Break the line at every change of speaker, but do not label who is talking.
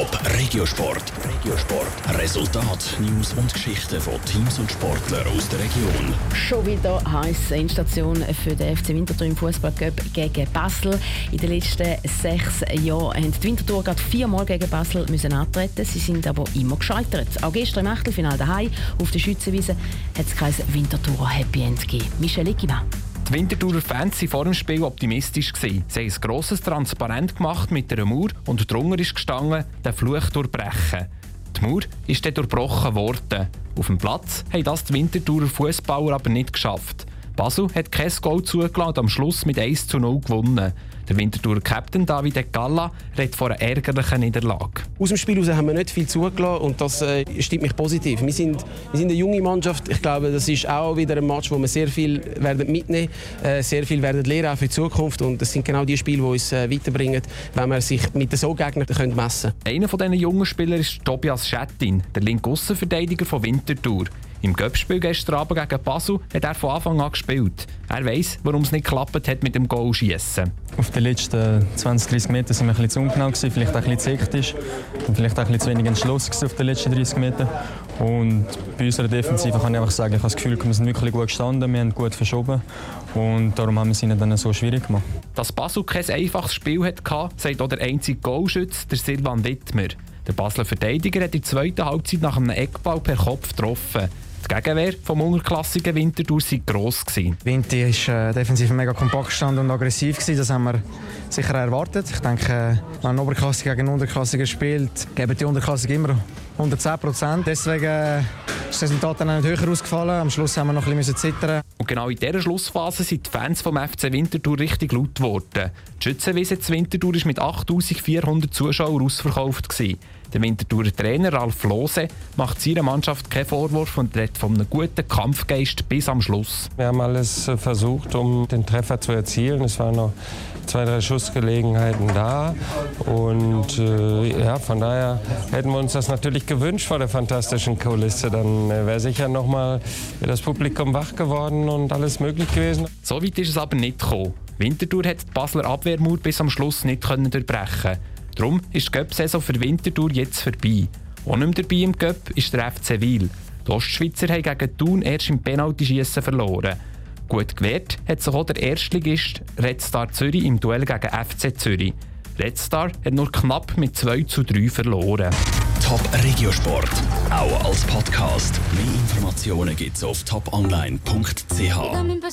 Top Regiosport. Regiosport. Resultat, News und Geschichten von Teams und Sportlern aus der Region.
Schon wieder heiße Endstation für den FC Winterthur im Fußball gegen Basel. In den letzten sechs Jahren haben die Winterthur gerade viermal gegen Basel müssen antreten. Sie sind aber immer gescheitert. Auch gestern im Achtelfinale daheim auf der Schützenwiese hat es kein Winterthur Happy End gegeben. Michel Eckimann.
Die Winterthurer Fans waren vor dem Spiel optimistisch. Sie haben ein grosses Transparent gemacht mit einer Mauer und drunter ist gestanden, den Fluch durchbrechen. Die Mauer ist dann durchbrochen worden. Auf dem Platz haben das die Winterthurer Fußballer aber nicht geschafft. Basel hat kein Goal zugelassen und am Schluss mit 1 zu 0 gewonnen. Der Winterthur Captain David Galla redet von einer ärgerlichen Niederlage.
Aus dem Spiel haben wir nicht viel zugelassen und das äh, stimmt mich positiv. Wir sind, wir sind eine junge Mannschaft. Ich glaube, das ist auch wieder ein Match, wo wir sehr viel werden mitnehmen äh, sehr viel werden lernen auch für die Zukunft. Und das sind genau die Spiele, die uns äh, weiterbringen, wenn wir sich mit so Gegnern können messen
können. Einer von diesen jungen Spielern ist Tobias Schettin, der linke Aussenverteidiger von Winterthur. Im Göppspiel gestern Abend gegen Basel hat er von Anfang an gespielt. Er weiß, warum es nicht geklappt hat mit dem Goal-Schiessen.
Auf den letzten 20, 30 Metern waren wir ein bisschen zu ungenau, vielleicht auch ein bisschen zu hektisch und vielleicht auch ein bisschen zu wenig Entschluss auf den letzten 30 Metern. Und bei unserer Defensive kann ich einfach sagen, ich habe das Gefühl, wir sind wirklich gut gestanden, wir haben gut verschoben und darum haben wir es ihnen dann so schwierig gemacht.
Dass Basel kein einfaches Spiel hatte, sagt auch der einzige Goalschütze, der Silvan Wittmer. Der Basler Verteidiger hat in der zweiten Halbzeit nach einem Eckball per Kopf getroffen. Die Gegenwehr vom unterklassigen Winterthur war gross.
Winter war äh, defensiv mega kompakt und aggressiv. Gewesen. Das haben wir sicher erwartet. Ich denke, wenn ein Oberklassiker gegen einen Unterklassiker spielt, geben die Unterklassiker immer 110 Prozent. Deswegen äh, ist das Resultat dann nicht höher ausgefallen. Am Schluss haben wir noch ein bisschen zittern.
Und genau in dieser Schlussphase sind die Fans vom FC Winterthur richtig laut geworden. Die Schützenwiese zu Winterthur war mit 8400 Zuschauern ausverkauft. Gewesen. Der Winterthurer Trainer Ralf Lose macht seiner Mannschaft keinen Vorwurf und redet von einem guten Kampfgeist bis am Schluss.
Wir haben alles äh, versucht, um den Treffer zu erzielen. Es waren noch zwei, drei Schussgelegenheiten da. Und äh, ja, von daher hätten wir uns das natürlich gewünscht vor der fantastischen Kulisse. Dann äh, wäre sicher noch mal das Publikum wach geworden und alles möglich gewesen.
So weit ist es aber nicht gekommen. Winterthur hat die Basler Abwehrmauer bis am Schluss nicht können durchbrechen Darum ist die Göpp-Saison für Winterthur jetzt vorbei. Auch nicht mehr dabei im Göpp ist der FC Wil. Die Ostschweizer haben gegen Thun erst im Penaltyschießen verloren. Gut gewehrt hat sich auch der Erstligist Red Star Zürich im Duell gegen FC Zürich. Red Star hat nur knapp mit 2 zu 3 verloren.
Top Regiosport, auch als Podcast. Mehr Informationen gibt's auf toponline.ch.